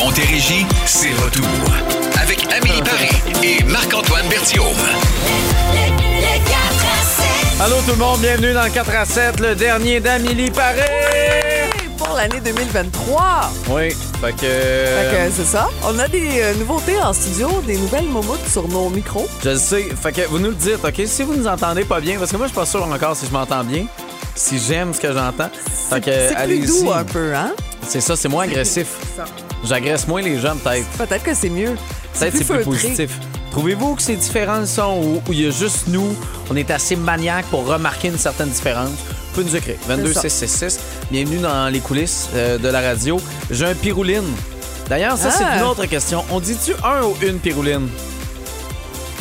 Montérégie, c'est retour. Avec Amélie Paris et Marc-Antoine Berthiaume. Allô tout le monde, bienvenue dans le 4 à 7, le dernier d'Amélie Paré. pour l'année 2023. Oui, fait que... Fait que c'est ça. On a des euh, nouveautés en studio, des nouvelles momoutes sur nos micros. Je le sais, fait que vous nous le dites, OK? Si vous nous entendez pas bien, parce que moi, je suis pas sûr encore si je m'entends bien, si j'aime ce que j'entends. Fait que, C'est plus doux un peu, hein? C'est ça, c'est moins agressif. Ça. J'agresse moins les gens, peut-être. Peut-être que c'est mieux. Peut-être c'est plus positif. Trouvez-vous que c'est différent le son ou où il y a juste nous, on est assez maniaque pour remarquer une certaine différence? Vous pouvez nous écrire. 22 ça. 666. Bienvenue dans les coulisses euh, de la radio. J'ai un pirouline. D'ailleurs, ça, c'est Ah. une autre question. On dit-tu un ou une pirouline?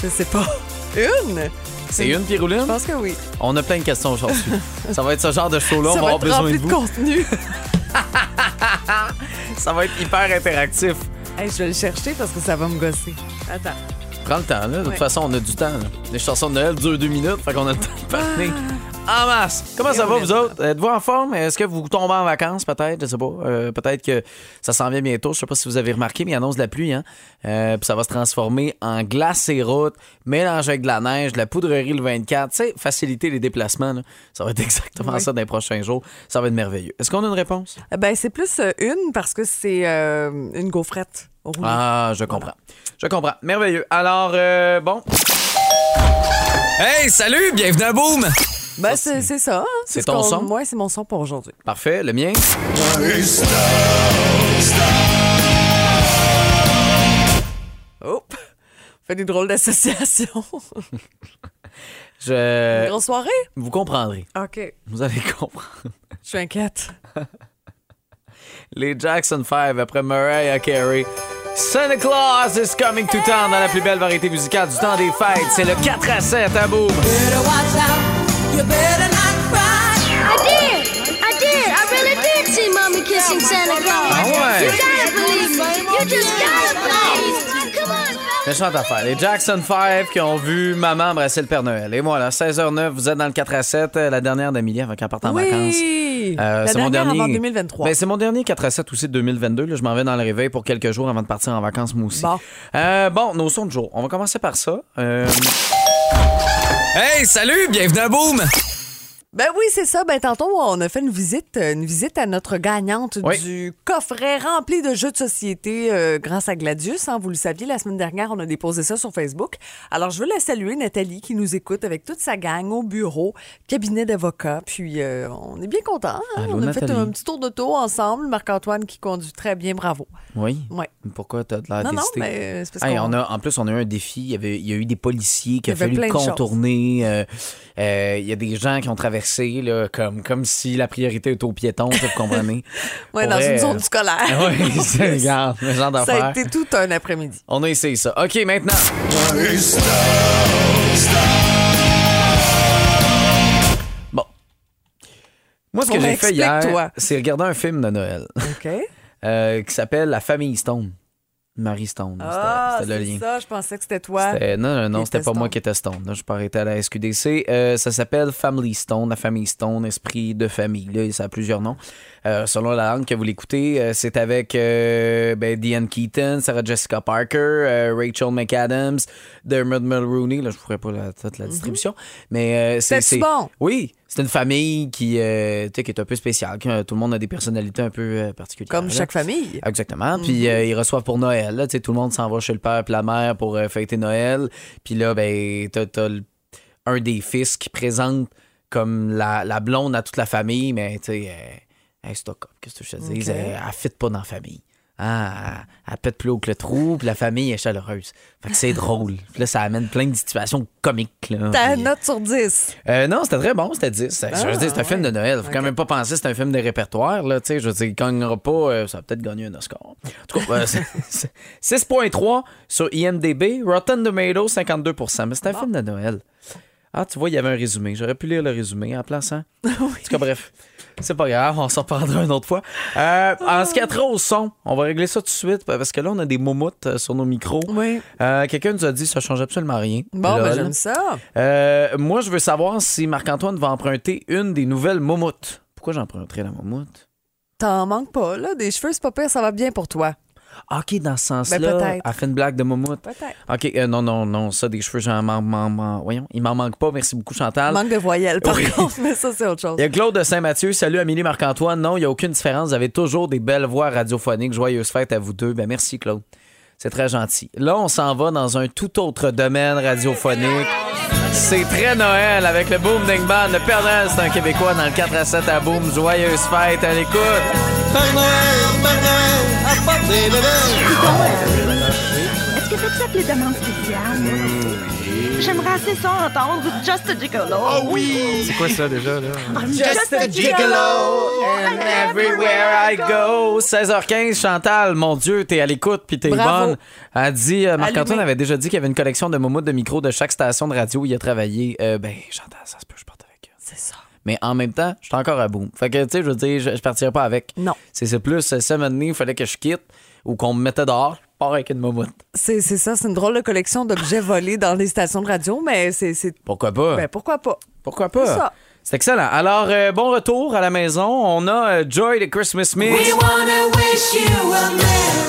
Je sais pas. Une? C'est une pirouline? Je pense que oui. On a plein de questions aujourd'hui. ça va être ce genre de show-là. On va va avoir besoin de rempli de, vous. contenu. Ça va être hyper interactif. Hey, je vais le chercher parce que ça va me gosser. Attends. Prends le temps, là. De toute Ouais. façon, on a du temps. là. Les chansons de Noël durent deux minutes, fait qu'on a le temps de parler. En masse. Comment ça va, vous autres? Êtes-vous en forme? Est-ce que vous tombez en vacances, peut-être? Je sais pas. Euh, peut-être que ça s'en vient bientôt. Je sais pas si vous avez remarqué, mais il annonce de la pluie, hein? Euh, puis ça va se transformer en glace et route, mélangé avec de la neige, de la poudrerie le 24. Tu sais, faciliter les déplacements, là. Ça va être exactement Oui. ça dans les prochains jours. Ça va être merveilleux. Est-ce qu'on a une réponse? Eh Ben, c'est plus euh, une parce que c'est euh, une gaufrette. Ah, je comprends. Je comprends. Merveilleux. Alors, euh, bon. Hey, salut! Bienvenue à Boom! Ben, c'est c'est ça. hein. C'est ce ton son? Ouais, c'est mon son pour aujourd'hui. Parfait, le mien? Oh! Fait des drôles d'associations. Je... Grosse soirée? Vous comprendrez. OK. Vous allez comprendre. Je suis inquiète. Les Jackson 5 après Mariah Carey. Santa Claus is coming to town dans la plus belle variété musicale du temps des fêtes. C'est le 4 à 7 à Boom. I did! I did! I really did see Mommy kissing Santa Claus! Ah ouais? You gotta believe me! You just gotta believe! Come on! Méchante affaire. Les Jackson 5 qui ont vu maman embrasser le Père Noël. Et voilà, 16h09, vous êtes dans le 4 à 7, euh, la dernière d'Amélie avant qu'elle parte en vacances. Oui! Euh, La c'est mon dernier. avant 2023. Ben, c'est mon dernier 4 à 7 aussi de 2022. Là, je m'en vais dans le réveil pour quelques jours avant de partir en vacances, moi aussi. Bon. Euh, bon, nos sons de jour. On va commencer par ça. Euh, Hey, salut! Bienvenue à Boom! Ben oui, c'est ça. Ben tantôt, on a fait une visite, euh, une visite à notre gagnante Oui. du coffret rempli de jeux de société euh, grâce à Gladius. hein. vous le saviez, la semaine dernière, on a déposé ça sur Facebook. Alors, je veux la saluer, Nathalie, qui nous écoute avec toute sa gang au bureau, cabinet d'avocats. Puis, euh, on est bien contents. hein. Allô, on a fait un petit tour d'auto ensemble. Marc-Antoine qui conduit très bien, bravo. Oui. Ouais. Pourquoi t'as de l'air Non, non, mais c'est parce Hey, on a, en plus, on a eu un défi. Il y, avait, il y a eu des policiers qui Il avait fallu contourner. Euh, euh, il y a des gens qui ont traversé là, comme, comme si la priorité était aux piétons, vous comprenez? Pour dans vrai, une zone scolaire. Oui, c'est regarde, le genre Ça a été tout un après-midi. On a essayé ça. OK, maintenant. Bon. Moi, ce que j'ai ben, fait hier, c'est regarder un film de Noël OK? euh, qui s'appelle La famille Stone. Marie Stone. Ah, C'était le lien. ça. Je pensais que c'était toi. Non, non, non, c'était était pas moi qui étais Stone. Là, je peux arrêter à la SQDC. Euh, ça s'appelle Family Stone, la famille Stone, esprit de famille. Là, ça a plusieurs noms. Euh, selon la langue que vous l'écoutez, euh, c'est avec ben, Diane Keaton, Sarah Jessica Parker, Rachel McAdams, Dermot Mulrooney. Là, je ne ferai pas la, toute la distribution. Mais c'est. C'est- bon? Oui, c'est une famille qui, euh, qui est un peu spéciale. que tout le monde a des personnalités un peu euh, particulières. Comme là. chaque famille. Exactement. Puis Mhm. euh, ils reçoivent pour Noël. Là. Tout le monde s'en va chez le père et la mère pour euh, fêter Noël. Puis là, ben, t'as, un des fils qui présente comme la, la blonde à toute la famille, mais tu sais, stock up. Qu'est-ce que je te dis? Elle, elle fit pas dans la famille. Hein, elle, pète plus haut que le trou, puis la famille est chaleureuse. Fait que c'est drôle. Puis là, ça amène plein de situations comiques. Là. Ta Puis, note sur 10. euh, non, c'était très bon, c'était 10. je veux dire, c'est un film de. Noël. Faut quand même pas penser que c'est un film de répertoire. Là, je veux dire, il gagnera pas, euh, ça va peut-être gagner un Oscar. En tout cas, euh, c'est- c'est 6.3 sur IMDB, Rotten Tomatoes 52% Mais c'est un film de Noël. Ah, tu vois, il y avait un résumé. J'aurais pu lire le résumé en place, hein? En tout cas, bref. C'est pas grave, on s'en reparlera une autre fois. Euh, en ce qui a trait au son, on va régler ça tout de suite parce que là, on a des moumoutes euh, sur nos micros. Oui. Euh, Quelqu'un nous a dit ça change absolument rien. Bon, ben j'aime ça. Euh, moi, je veux savoir si Marc-Antoine va emprunter une des nouvelles moumoutes. Pourquoi j'emprunterais la moumoute? T'en manques pas, là. Des cheveux, c'est pas pire, ça va bien pour toi. OK, dans ce sens-là, Ben, elle fait une blague de moumoute. Peut-être. OK, euh, non, non, non, ça, des cheveux, j'en m'en- voyons, il m'en manque pas. Merci beaucoup, Chantal. Manque de voyelles, par Oui. contre, mais ça, c'est autre chose. Il y a Claude de Saint-Mathieu. Salut Amélie Marc-Antoine. Non, il n'y a aucune différence. Vous avez toujours des belles voix radiophoniques. Joyeuse fête à vous deux. Ben, merci, Claude. C'est très gentil. Là, on s'en va dans un tout autre domaine radiophonique. C'est très Noël avec le Boom Ding Band. Le Père Noël, c'est un Québécois dans le 4 à 7 à Boom. Joyeuse fête à l'écoute. Est-ce que ça accepte les demandes spéciales? J'aimerais assez ça entendre Just a Gigolo. Oh oui! C'est quoi ça déjà, là? Just a And everywhere I go. 16h15, Chantal, mon Dieu, t'es à l'écoute puis t'es Bravo. bonne. Elle dit, euh, Marc-Antoine avait déjà dit qu'il y avait une collection de momoutes de micro de chaque station de radio où il a travaillé. Euh, ben, Chantal, ça se peut, je parte avec. C'est ça. Mais en même temps, je suis encore à bout. Fait que, tu sais, je veux dire, je, je partirai pas avec. Non. C'est c'est plus, euh, ça m'a donné, il fallait que je quitte ou qu'on me mettait dehors. Je pars avec une momoute. C'est c'est ça, c'est une drôle de collection d'objets volés dans les stations de radio, mais c'est. c'est- Pourquoi pas? Ben, pourquoi pas? Pourquoi c'est pas? ça. C'est excellent. Alors, euh, bon retour à la maison. On a euh, Joy de Christmas Mix.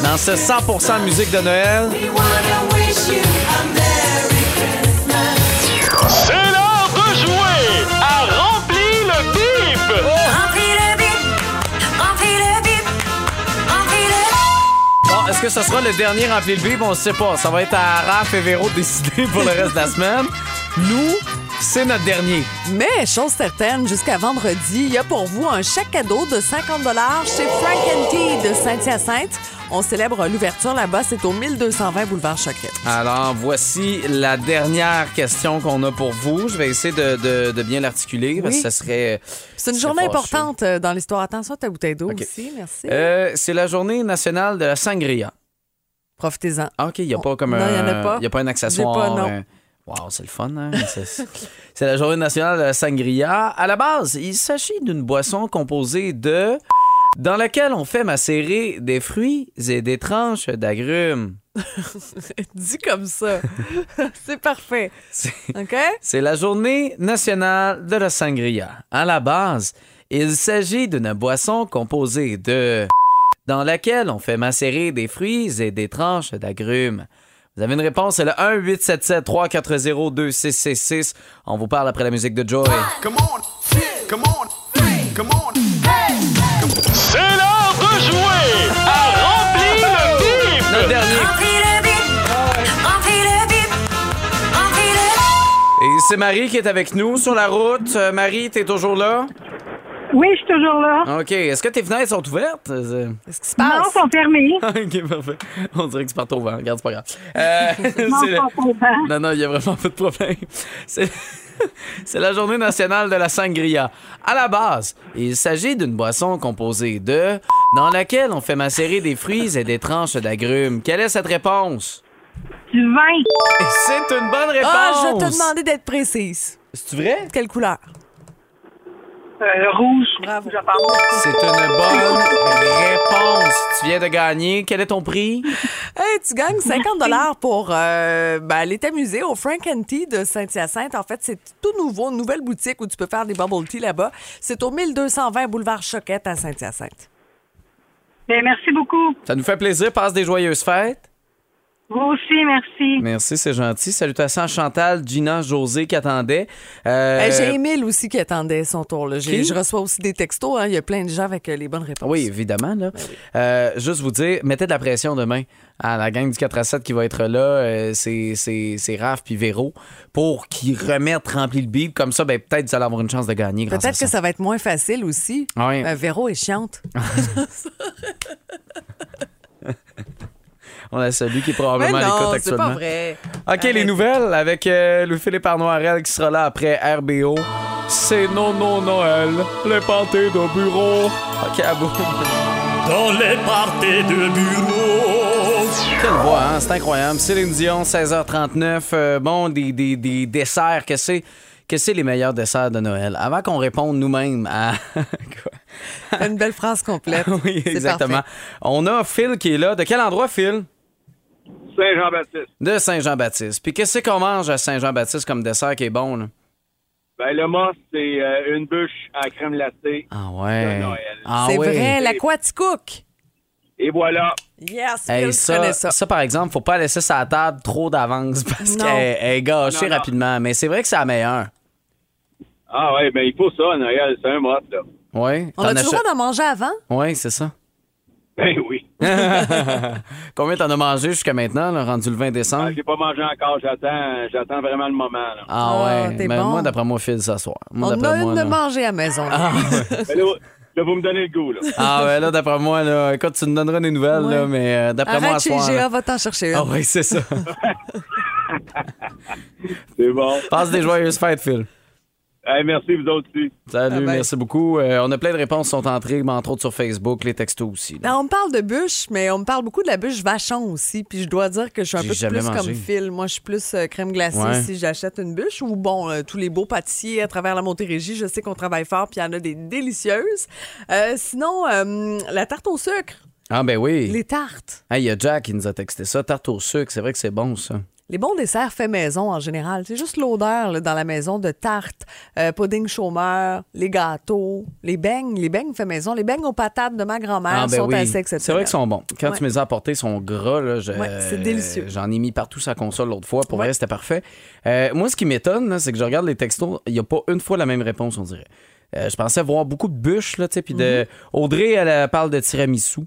Dans ce 100% musique de Noël. C'est Ce sera le dernier rempli le bip? On ne sait pas. Ça va être à Raph et Véro de décider pour le reste de la semaine. Nous, c'est notre dernier. Mais, chose certaine, jusqu'à vendredi, il y a pour vous un chèque cadeau de 50 chez Frank Tea de Saint-Hyacinthe. On célèbre l'ouverture là-bas, c'est au 1220 boulevard Choquette. Alors, voici la dernière question qu'on a pour vous. Je vais essayer de, de- de bien l'articuler parce que Oui. ça serait. C'est une ça journée importante euh, dans l'histoire. Attention à ta bouteille d'eau aussi, merci. Euh, c'est la journée nationale de la sangria. Profitez-en. Ah, OK, il n'y a pas comme Non, un. il y en a pas. Il n'y a pas un accessoire. Pas, non. euh, Wow, c'est le fun, hein? C'est- la journée nationale de la sangria. À la base, il s'agit d'une boisson composée de. dans laquelle on fait macérer des fruits et des tranches d'agrumes. Dit comme ça. c'est parfait. C'est- OK? C'est la journée nationale de la sangria. À la base, il s'agit d'une boisson composée de dans laquelle on fait macérer des fruits et des tranches d'agrumes. Vous avez une réponse, c'est le 1 877 340 2666. On vous parle après la musique de Joy. C'est l'heure de jouer à Remplir le bip! Notre dernier. Et c'est Marie qui est avec nous sur la route. Euh, Marie, t'es toujours là? Oui, je suis toujours là. OK. Est-ce que tes fenêtres sont ouvertes? Qu'est-ce qui se Non, passe? ils sont fermés. OK, parfait. On dirait que c'est partout au vent. Regarde, c'est pas grave. Euh, Non, c'est le-. Non, non, il n'y a vraiment pas de problème. C'est... C'est la journée nationale de la sangria. À la base, il s'agit d'une boisson composée de... dans laquelle on fait macérer des fruits et des tranches d'agrumes. Quelle est cette réponse? Du vin. Et c'est une bonne réponse! Ah, je vais te demander d'être précise. C'est vrai? Quelle couleur? Euh, rouge. Bravo. Je pense. C'est une bonne réponse. Tu viens de gagner. Quel est ton prix? Hey, tu gagnes 50 pour euh, ben, aller t'amuser au Frank and Tea de Saint-Hyacinthe. En fait, c'est tout nouveau, une nouvelle boutique où tu peux faire des bubble tea là-bas. C'est au 1220 boulevard Choquette à Saint-Hyacinthe. Bien, merci beaucoup. Ça nous fait plaisir. Passe des joyeuses fêtes. Vous aussi, merci. Merci, c'est gentil. Salutations à Chantal, Gina, José qui attendaient. Euh, Euh, J'ai Émile aussi qui attendait son tour. là. J'ai- Qui? Je reçois aussi des textos. hein. Il y a plein de gens avec euh, les bonnes réponses. Oui, évidemment. Là. Ben Euh, juste vous dire, mettez de la pression demain à la gang du 4 à 7 qui va être là. euh, c'est, c'est, c'est Raph puis Véro pour qu'ils remettent rempli le bib. Comme ça, ben, peut-être vous allez avoir une chance de gagner. Peut-être que ça va être moins facile aussi. Euh, Véro est chiante. On a celui qui est probablement Mais à l'écoute actuellement. pas vrai. OK, les nouvelles avec euh, Louis-Philippe Arnoirel qui sera là après RBO. C'est non, non, Noël, les pâtés de bureau. OK, à bout. Dans les parties de bureau. Quelle voix, hein? C'est incroyable. Céline Dion, 16h39. Euh, bon, des, des, des desserts. Que c'est, que c'est les meilleurs desserts de Noël? Avant qu'on réponde nous-mêmes à. Une belle phrase complète. oui, exactement. On a Phil qui est là. De quel endroit, Phil? Saint-Jean-Baptiste. De Saint-Jean-Baptiste. Puis qu'est-ce qu'on mange à Saint-Jean-Baptiste comme dessert qui est bon, là? Ben, le must, c'est euh, une bûche à crème glacée. Ah ouais. De Noël. Ah C'est ouais. vrai, la Quaticook. Et voilà. Yes, Hey, ça, ça. ça. par exemple, faut pas laisser sa table trop d'avance parce qu'elle elle est gâchée Non, non. rapidement. Mais c'est vrai que c'est la meilleure. Ah ouais, ben il faut ça, Noël, c'est un mot, là. Oui. On a toujours le droit d'en manger avant? Oui, c'est ça. Ben oui. Combien t'en as mangé jusqu'à maintenant, là, rendu le 20 Ah, décembre? J'ai pas mangé encore, j'attends j'attends vraiment le moment. Là. Ah Ah, ouais. t'es Mais bon. moi, d'après moi, Phil, ce soir. Moi, On a moi, une de là- manger à la maison. là. Ben là, là, vous me donnez le goût. Là. Ah ouais, là, d'après moi, là, écoute, tu nous donneras des nouvelles, Ouais. là, mais euh, d'après moi, Arrête ce chez soir. GA, va t'en chercher une. Ah oui, c'est ça. C'est bon. Passe des joyeuses fêtes, Phil. Hey, merci, vous autres aussi. Salut, Ah ben. merci beaucoup. Euh, on a plein de réponses qui sont entrées, mais entre autres sur Facebook, les textos aussi. Ben, on me parle de bûche, mais on me parle beaucoup de la bûche vachon aussi. Puis je dois dire que je suis un peu plus mangé. comme Phil. Moi, je suis plus euh, crème glacée Ouais. si j'achète une bûche. Ou bon, euh, tous les beaux pâtissiers à travers la Montérégie, je sais qu'on travaille fort, puis il y en a des délicieuses. Euh, sinon, euh, la tarte au sucre, Ah ben oui. les tartes. Hey, Il y a Jack qui nous a texté ça. Tarte au sucre, c'est vrai que c'est bon, ça. Les bons desserts faits maison en général. C'est juste l'odeur dans la maison de tartes, euh, pudding chômeur, les gâteaux, les beignes, les beignes faits maison, les beignes aux patates de ma grand-mère Ah, ben sont oui. assez exceptionnelles. C'est vrai qu'ils sont bons. Quand Ouais. tu me les as apportés, ils sont gras. Là, je- Ouais, c'est délicieux. J'en ai mis partout sa console l'autre fois. Pour Ouais. vrai, c'était parfait. Euh, moi, ce qui m'étonne, c'est que je regarde les textos. Il n'y a pas une fois la même réponse, on dirait. Euh, je pensais voir beaucoup de bûches, là, tu sais, puis de... Mhm. Audrey, elle, euh, parle de tiramisu.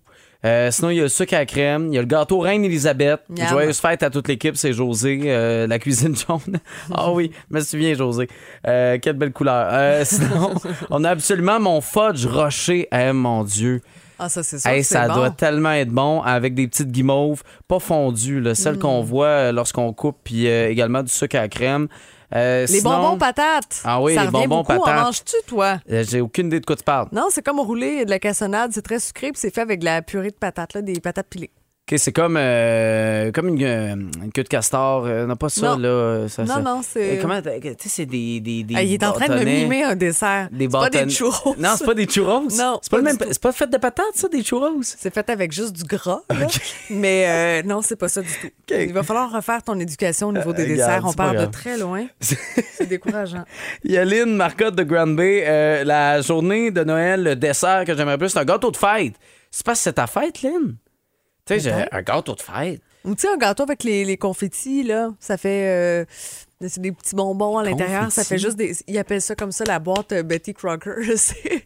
Euh, sinon, il y a le sucre à la crème, il y a le gâteau Reine-Élisabeth. Miam. Joyeuse fête à toute l'équipe, c'est José, euh, la cuisine jaune. Ah oui, me souviens, José. Euh, quelle belle couleur. Sinon, on a absolument mon fudge rocher. Eh, mon Dieu. Ah, ça, c'est. Hey, c'est ça bon. doit tellement être bon avec des petites guimauves, pas fondues, là, celles qu'on Mm. voit euh, lorsqu'on coupe, puis également du sucre à la crème. Euh, Les sinon- bonbons patates. Ah oui, ça les bonbons beaucoup. En patates. manges-tu, toi? Euh, J'ai aucune idée de quoi tu parles. Non, c'est comme rouler de la cassonade. C'est très sucré, puis c'est fait avec de la purée de patates, là, des patates pilées. OK, c'est comme, euh, comme une, euh, une queue de castor. euh, non, pas ça, Non. là. Ça, Non, ça- non, c'est- Euh, Comment, tu sais, c'est des, des, des Ah, il est en train de me mimer un dessert. Des c'est pas des churros. Non, c'est pas des churros. Non, c'est pas, le pas même. C'est pas fait de patates, ça, des churros? C'est fait avec juste du gras. là. Mais euh, non, c'est pas ça du tout. Il va falloir refaire ton éducation au niveau des regarde, desserts. On pas part de très loin. C'est décourageant. Il y a Lynn Marcotte de Grand Bay. Euh, la journée de Noël, le dessert que j'aimerais plus, c'est un gâteau de fête. C'est parce que c'est ta fête, Lynn? Tu sais, j'ai un gâteau de fête. Ou tu sais, un gâteau avec les, les confettis, là, ça fait. euh, c'est des petits bonbons à l'intérieur. Ça fait juste des. Ils appellent ça comme ça la boîte euh, Betty Crocker. c'est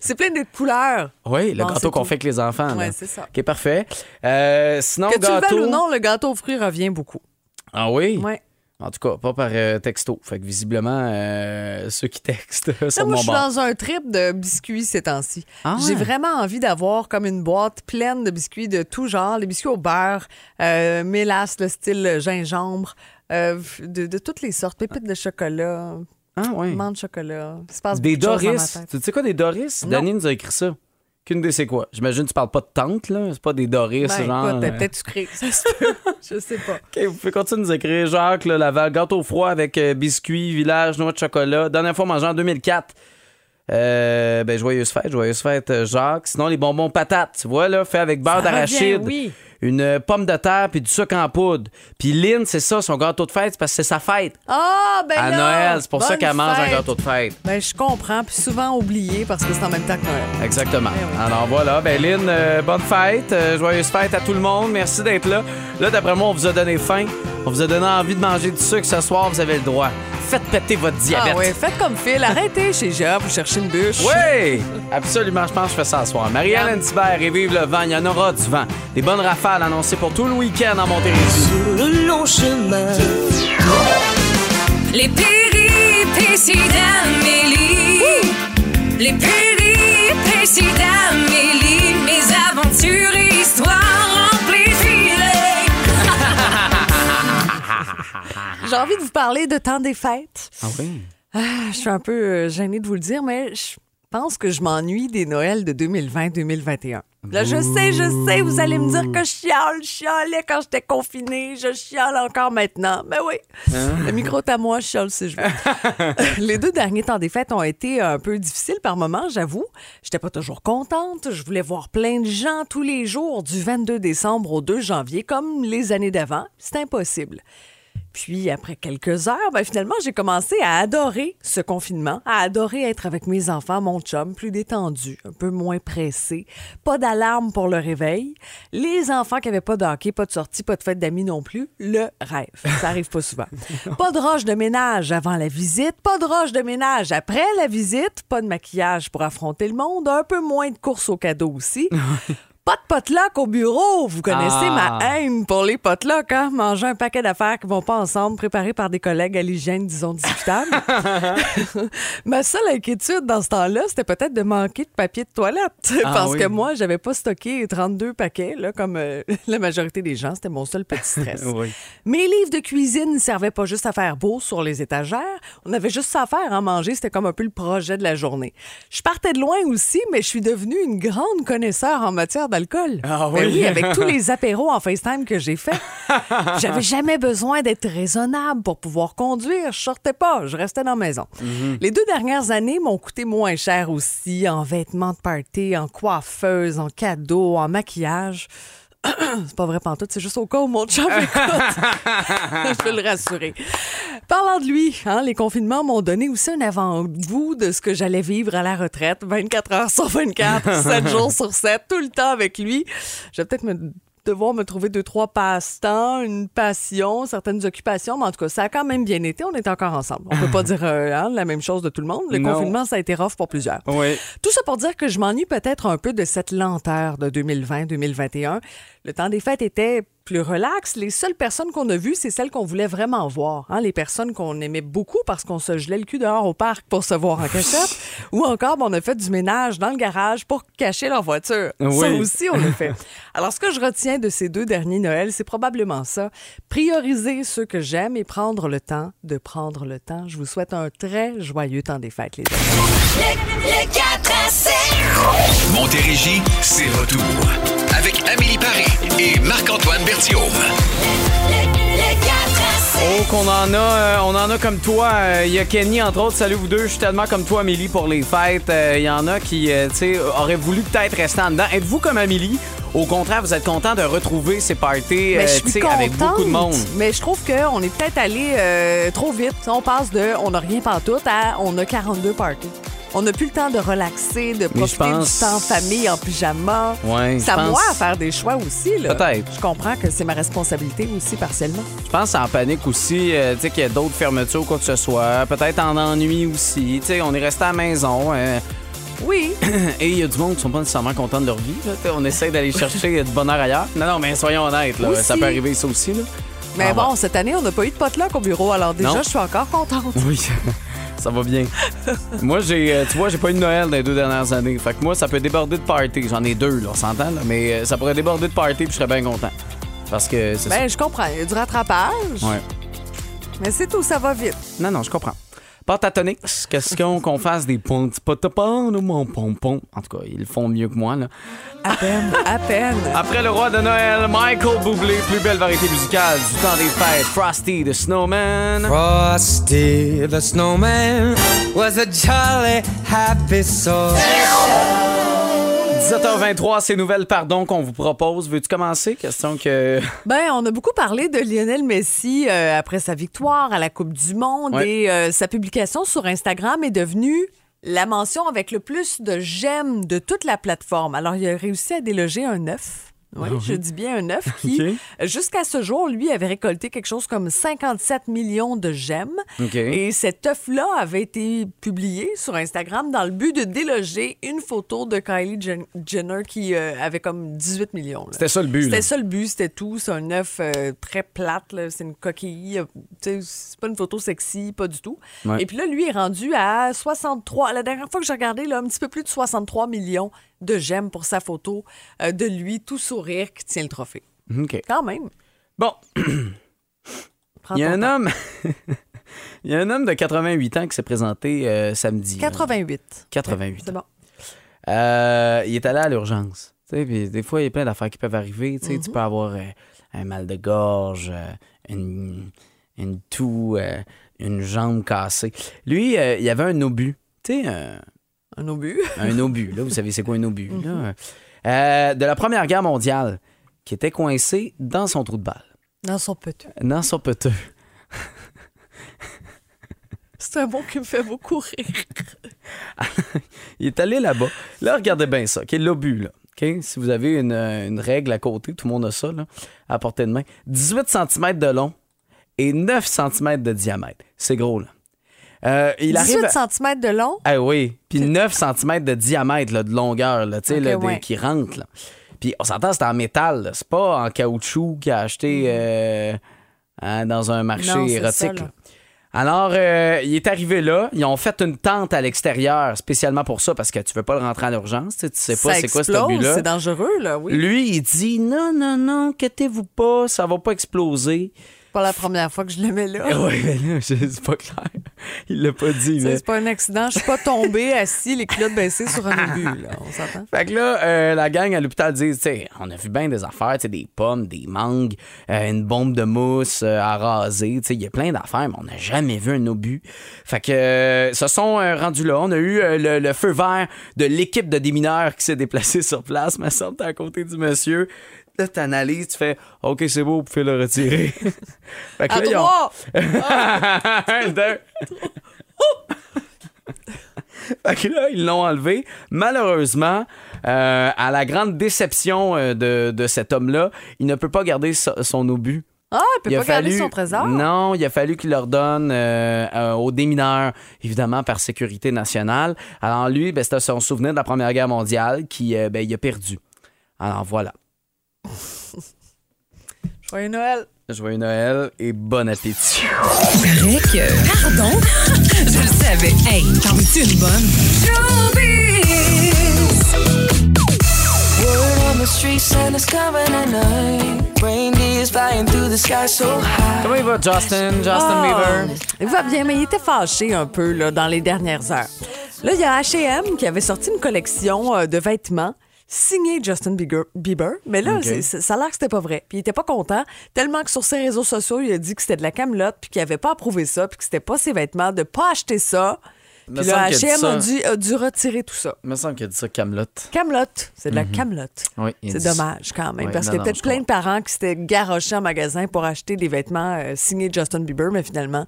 C'est plein de couleurs. Oui, le Bon, gâteau qu'on fait avec les enfants. Ouais, c'est ça. OK, parfait. Euh, sinon, Que tu le gâteau... ou non, le gâteau aux fruits revient beaucoup. Ah oui? Ouais. En tout cas, pas par euh, texto. Fait que visiblement, euh, ceux qui textent Là, sont moi, je suis dans un trip de biscuits ces temps-ci. Ah J'ai ouais? vraiment envie d'avoir comme une boîte pleine de biscuits de tout genre. Les biscuits au beurre, euh, mélasse, le style gingembre, euh, de, de toutes les sortes. Pépites de chocolat, Ah menthe de chocolat. Il se passe Des Doris. Tu sais quoi, des Doris? Non. Danny nous a écrit ça. Qu'une idée, c'est quoi? J'imagine que tu parles pas de tante, là. C'est pas des Doris, Ben, genre. écoute, euh, peut-être sucré. Ça se peut. Je sais pas. OK, vous pouvez continuer de nous écrire. Jacques, là, Laval, gâteau froid avec euh, biscuits, village, noix de chocolat. Dernière fois mangé en 2004. Euh, ben, joyeuse fête, joyeuse fête, euh, Jacques. Sinon, les bonbons patates, tu vois, là, fait avec beurre d'arachide. oui. Une euh, pomme de terre puis du sucre en poudre. Puis Lynn, c'est ça, son gâteau de fête, c'est parce que c'est sa fête. Ah, ben à là, Noël, c'est pour ça qu'elle mange un gâteau de fête. Ben, je comprends, puis souvent oublié parce que c'est en même temps que Noël. Exactement. Ben oui. Alors voilà, ben Lynn, euh, bonne fête, euh, joyeuse fête à tout le monde. Merci d'être là. Là, d'après moi, on vous a donné faim. On vous a donné envie de manger du sucre ce soir, vous avez le droit. Faites péter votre diabète. Ah ouais, faites comme Phil. Arrêtez chez Job, vous cherchez une bûche. Oui, absolument. Je pense que je fais ça ce soir. Marie-Hélène Thibert et vive le vent. Il y en aura du vent. Des bonnes rafales annoncées pour tout le week-end en Montérégie. le long chemin. Les péripéties d'Amélie. Les péripéties d'Amélie. Mes aventures et histoires remplies. J'ai envie de vous parler de temps des fêtes. Ah oui? Ah, je suis un peu euh, gênée de vous le dire, mais je pense que je m'ennuie des Noëls de 2020-2021. Là, je sais, je sais, vous allez me dire que je chiale, je chialais quand j'étais confinée, je chiale encore maintenant. Mais oui, le micro est à moi, je chiale si je veux. Les deux derniers temps des fêtes ont été un peu difficiles par moments, j'avoue. J'étais pas toujours contente. Je voulais voir plein de gens tous les jours du 22 décembre au 2 janvier, comme les années d'avant. C'est impossible. Puis après quelques heures, ben, finalement, j'ai commencé à adorer ce confinement, à adorer être avec mes enfants, mon chum, plus détendu, un peu moins pressé, pas d'alarme pour le réveil. Les enfants qui n'avaient pas de hockey, pas de sortie, pas de fête d'amis non plus, le rêve. Ça arrive pas souvent. Pas de roche de ménage avant la visite, pas de roche de ménage après la visite, pas de maquillage pour affronter le monde, un peu moins de course au cadeau aussi. Pas de potluck au bureau. Vous connaissez Ah. ma haine pour les potlucks, hein? Manger un paquet d'affaires qui vont pas ensemble, préparés par des collègues à l'hygiène, disons, discutable. ma seule inquiétude dans ce temps-là, c'était peut-être de manquer de papier de toilette. Ah parce oui. que moi, j'avais pas stocké 32 paquets, là, comme euh, la majorité des gens. C'était mon seul petit stress. Oui. Mes livres de cuisine ne servaient pas juste à faire beau sur les étagères. On avait juste ça à faire, en manger. C'était comme un peu le projet de la journée. Je partais de loin aussi, mais je suis devenue une grande connaisseur en matière d'alcool. Ah Ben oui? avec tous les apéros en FaceTime que j'ai fait. J'avais jamais besoin d'être raisonnable pour pouvoir conduire. Je sortais pas, je restais dans la maison. Les deux dernières années m'ont coûté moins cher aussi en vêtements de party, en coiffeuse, en cadeaux, en maquillage. C'est pas vrai pantoute, c'est juste au cas où mon chum écoute. Je peux le rassurer. Parlant de lui, hein, les confinements m'ont donné aussi un avant-goût de ce que j'allais vivre à la retraite, 24 heures sur 24, 7 jours sur 7, tout le temps avec lui. Je vais peut-être me devoir me trouver deux, trois passe-temps, une passion, certaines occupations, mais en tout cas, ça a quand même bien été. On est encore ensemble. On peut pas dire euh, hein, la même chose de tout le monde. Le Non. confinement, ça a été rough pour plusieurs. Oui. Tout ça pour dire que je m'ennuie peut-être un peu de cette lenteur de 2020-2021. Le temps des fêtes était plus relax. Les seules personnes qu'on a vues, c'est celles qu'on voulait vraiment voir. hein. Les personnes qu'on aimait beaucoup parce qu'on se gelait le cul dehors au parc pour se voir en cachette. Ou encore, ben, on a fait du ménage dans le garage pour cacher leur voiture. Ça aussi, on l'a fait. Alors, ce que je retiens de ces deux derniers Noëls, c'est probablement ça. Prioriser ceux que j'aime et prendre le temps de prendre le temps. Je vous souhaite un très joyeux temps des fêtes, les amis. Le 4 à 7. Montérégie, c'est retour. Avec Amélie Paris et Marc-Antoine Berthiaume. Le 4 à 7. Oh, qu'on en a, euh, on en a comme toi. Euh, Il y a Kenny, entre autres. Salut vous deux. Je suis tellement comme toi, Amélie, pour les fêtes. Euh, Il y en a qui, euh, tu sais, auraient voulu peut-être rester en dedans. Êtes-vous comme Amélie? Au contraire, vous êtes content de retrouver ces parties, Mais euh, je tu suis sais, avec beaucoup de monde. Mais je trouve qu'on est peut-être allé euh, trop vite. On passe de on n'a rien pantoute à on a 42 parties. On n'a plus le temps de relaxer, de profiter pense- du temps en famille, en pyjama. Ouais, C'est à pense- moi à faire des choix aussi. là. Peut-être. Je comprends que c'est ma responsabilité aussi partiellement. Je pense en panique aussi, euh, tu sais, qu'il y a d'autres fermetures ou quoi que ce soit. Peut-être en ennui aussi. Tu sais, on est resté à la maison. euh, Oui. et il y a du monde qui sont pas nécessairement contents de leur vie. là. On essaie d'aller chercher du bonheur ailleurs. Non, non, mais soyons honnêtes, là, ça peut arriver ça aussi. Là. Mais Ah, bon, ouais. cette année, on n'a pas eu de potluck au bureau, alors déjà, Non. je suis encore contente. Oui, ça va bien. moi, j'ai, euh, tu vois, j'ai pas eu de Noël dans les deux dernières années. Fait que moi, ça peut déborder de party. J'en ai deux, là, on s'entend, là, mais euh, ça pourrait déborder de party puis je serais bien content. Parce que c'est Ben, je comprends. Il y a du rattrapage. Ouais. Mais c'est tout, ça va vite. Non, non, je comprends. Pâte à tonique, question qu'on fasse des ponts mon pompon? En tout cas, ils le font mieux que moi, là. À peine, à peine. Après le roi de Noël, Michael Bublé, plus belle variété musicale du temps des fêtes, Frosty the Snowman. Frosty the snowman was a jolly happy soul. 17h23, c'est nouvelles pardon qu'on vous propose. Veux-tu commencer? Question que. Ben, on a beaucoup parlé de Lionel Messi euh, après sa victoire à la Coupe du Monde Ouais. et euh, sa publication sur Instagram est devenue la mention avec le plus de j'aime de toute la plateforme. Alors, il a réussi à déloger un 9. Oui, Ah oui. je dis bien un 9 qui, jusqu'à ce jour, lui, avait récolté quelque chose comme 57 millions de. OK. Et cet œuf-là avait été publié sur Instagram dans le but de déloger une photo de Kylie Jen- Jenner qui euh, avait comme 18 millions. C'était ça le but. C'était ça le but, c'était tout. C'est un œuf euh, très plate, c'est une coquille. euh, C'est pas une photo sexy, pas du tout. Ouais. Et puis là, lui est rendu à 63. La dernière fois que j'ai regardé, là, un petit peu plus de 63 millions de j'aime pour sa photo euh, de lui, tout sourire, qui tient le trophée. OK. Quand même. Bon, il y a un temps. homme. Il y a un homme de 88 ans qui s'est présenté euh, samedi. là. 88. 88. C'est bon. Euh, il est allé à l'urgence. Des fois, il y a plein d'affaires qui peuvent arriver. Tu sais, Mhm. Tu peux avoir un mal de gorge, une, une toux, une jambe cassée. Lui, il avait un obus. Tu sais, un, obus. un obus. Là, vous savez, c'est quoi un obus? là? Euh, de la Première Guerre mondiale, qui était coincé dans son trou de balle, Dans son petit. dans son peteux. C'est un mot qui me fait beaucoup rire. Il est allé là-bas. Là, regardez bien ça. OK, l'obus, là. Si vous avez une, euh, une règle à côté, tout le monde a ça, là, à portée de main. 18 cm de long et 9 cm de diamètre. C'est gros, là. Euh, il arrive. 18 cm de long? Ah oui. Puis 9 cm de diamètre, là, de longueur, là, tu sais, Ok, là, des- ouais. qui rentre, là. Puis on s'entend, c'est en métal. C'est pas en caoutchouc qu'il a acheté euh, hein, dans un marché Mm. Non, c'est ça, érotique. Alors, euh, il est arrivé là. Ils ont fait une tente à l'extérieur spécialement pour ça parce que tu veux pas le rentrer en urgence. Tu sais, pas c'est quoi cet obus-là. c'est dangereux, là, oui. Lui, il dit non, non, non, inquiétez-vous pas, ça va pas exploser. Pas la première fois que je le mets là. Oui, mais là, c'est pas clair. Il l'a pas dit, mais. C'est pas un accident. Je suis pas tombée assis, les culottes baissées sur un obus, là. On s'entend? Fait que là, euh, la gang à l'hôpital dit, tu sais, on a vu bien des affaires, tu sais, des pommes, des mangues, euh, une bombe de mousse euh, à raser, tu sais, il y a plein d'affaires, mais on n'a jamais vu un obus. Fait que se sont rendus là. On a eu le, le feu vert de l'équipe de démineurs qui s'est déplacée sur place, mais ça, à côté du monsieur. Là, t'analyses, tu fais, OK, c'est beau, vous pouvez le retirer. fait que À là, ils ont- trois! un, deux. Fait que là, ils l'ont enlevé. Malheureusement, euh, à la grande déception euh, de, de cet homme-là, il ne peut pas garder so- son obus. Ah, il peut Il pas garder fallu- son trésor? Non, il a fallu qu'il leur donne euh, euh, aux démineurs, évidemment par sécurité nationale. Alors lui, ben, c'était son souvenir de la Première Guerre mondiale qui ben, il a perdu. Alors voilà. Joyeux Noël. Joyeux Noël et bon appétit. Paraît que- Pardon? Je le savais. Hey, t'en veux-tu une bonne? Comment il va, Justin? Justin Ah, Bieber? Il va bien, mais il était fâché un peu là, dans les dernières heures. Là, il y a H&M qui avait sorti une collection euh, de vêtements signés Justin Bieber, Bieber. mais là, ça a l'air que c'était pas vrai. Puis il était pas content, tellement que sur ses réseaux sociaux, il a dit que c'était de la camelote, puis qu'il avait pas approuvé ça, puis que c'était pas ses vêtements, de pas acheter ça. Me Puis là, semble H&M a, dû, a dû retirer tout ça. Il me semble qu'il a dit ça, Camelot. Camelote, c'est de la camelote. Oui, il a C'est dit dommage quand même, Oui, parce non, qu'il y a non, peut-être je plein de parents qui s'étaient garochés en magasin pour acheter des vêtements euh, signés Justin Bieber, mais finalement,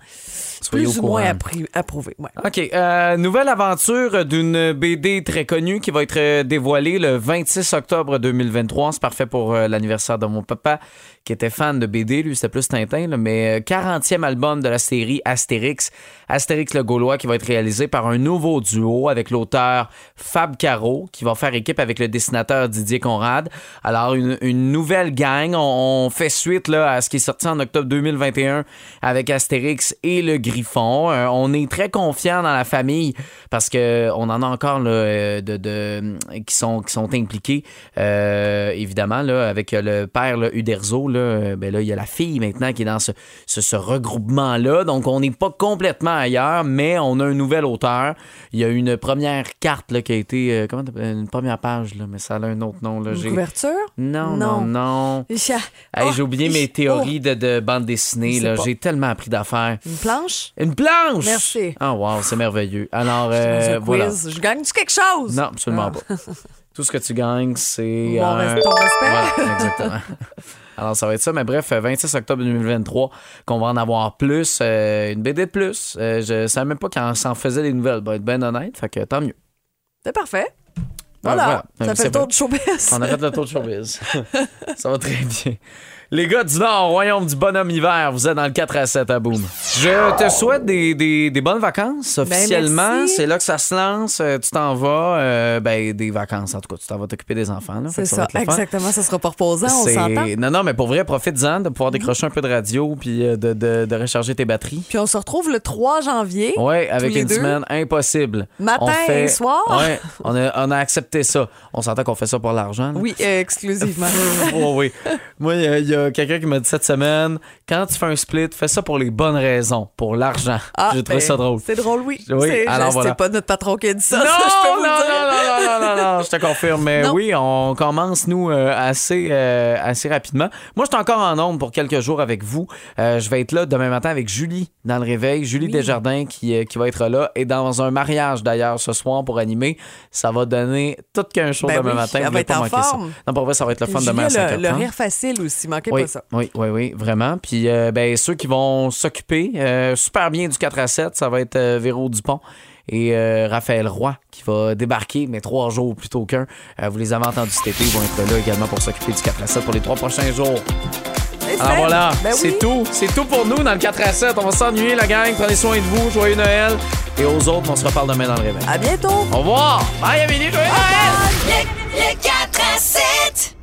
Soyez plus au ou moins courant. appri- approuvés. Ouais. OK. euh, nouvelle aventure d'une BD très connue qui va être euh, dévoilée le 26 octobre 2023. C'est parfait pour euh, l'anniversaire de mon papa qui était fan de BD. Lui, c'était plus Tintin, mais euh, 40e album de la série Astérix. Astérix le Gaulois qui va être réalisé par un nouveau duo avec l'auteur Fab Caro qui va faire équipe avec le dessinateur Didier Conrad. Alors, une, nouvelle gang. On, fait suite là, à ce qui est sorti en octobre 2021 avec Astérix et le Griffon. Euh, on est très confiant dans la famille parce que on en a encore euh, de, qui, sont, qui sont impliqués. Euh, évidemment, là, avec euh, le père Uderzo, là, euh, ben là, il y a la fille maintenant qui est dans ce, ce, ce regroupement-là. Donc, on n'est pas complètement ailleurs, mais on a un nouvel auteur. Il y a une première carte là, qui a été. euh, comment Une première page, là, mais ça a un autre nom. Là. Une J'ai- couverture? Non, non, non. Ja- Hey, Oh, j'ai oublié mes théories de, de bande dessinée. J'ai tellement appris d'affaires. Une planche? Une planche! Merci. Ah, wow, c'est merveilleux. Alors, euh, voilà. quiz. Je gagne-tu quelque chose? Non, absolument Ah. pas. Tout ce que tu gagnes, c'est. Ton respect? Voilà, exactement. Alors, ça va être ça. Mais bref, euh, 26 octobre 2023, qu'on va en avoir plus. euh, une BD de plus. Euh, je savais même pas quand s'en faisait des nouvelles. Bah, être bien honnête. Fait que tant mieux. C'est parfait. Voilà. voilà. Ça C'est fait le tour de showbiz. On a fait le tour de showbiz. ça va très bien. Les gars du Nord, royaume du bonhomme hiver, vous êtes dans le 4 à 7 à boum. Je te souhaite des, des- des bonnes vacances officiellement. Ben, merci. c'est là que ça se lance. Euh, Tu t'en vas, euh, ben, des vacances en tout cas. Tu t'en vas t'occuper des enfants. C'est ça, exactement. Ça sera pas reposant, on s'entend. Non, non, mais pour vrai, profite-en de pouvoir décrocher un peu de radio puis euh, de, de- de recharger tes batteries. Puis on se retrouve le 3 janvier. Ouais, avec une deux. semaine impossible. Matin On fait- et soir. Ouais, on a, on a accepté ça. On s'entend qu'on fait ça pour l'argent. Oui, euh, exclusivement. Oh oui. Moi, il y a- a, quelqu'un qui m'a dit cette semaine quand tu fais un split, fais ça pour les bonnes raisons, pour l'argent. Ah, J'ai trouvé ben, ça drôle. C'est drôle, oui. Alors voilà. C'est pas notre patron qui a dit ça. Non, ça, je peux vous non, le dire. non, non, non, non, non, je te confirme. Mais Non. oui, on commence, nous, euh, assez, euh, assez rapidement. Moi, je suis encore en onde pour quelques jours avec vous. Euh, je vais être là demain matin avec Julie dans le réveil. Julie Desjardins qui, qui va être là. Et dans un mariage, d'ailleurs, ce soir pour animer. Ça va donner tout qu'un show Ben demain oui, matin. elle va être pas en manquer ça. forme. Non, pour vrai, ça va être le fun demain à Julia, 5h30. le, le rire facile aussi, manquez Manquez oui, pas ça. Oui, oui, oui, vraiment. Puis euh, ben, ceux qui vont s'occuper euh, super bien du 4 à 7, ça va être euh, Véro Dupont et euh, Raphaël Roy qui va débarquer, mais trois jours plus tôt qu'un. Euh, vous les avez entendus cet été, ils vont être là également pour s'occuper du 4 à 7 pour les trois prochains jours. C'est- voilà, Ben c'est oui. tout. C'est tout pour nous dans le 4 à 7. On va s'ennuyer, la gang. Prenez soin de vous. Joyeux Noël. Et aux autres, on se reparle demain dans le réveil. À bientôt. Au revoir. Bye, Amélie. Joyeux Noël. Le, le 4 à 7.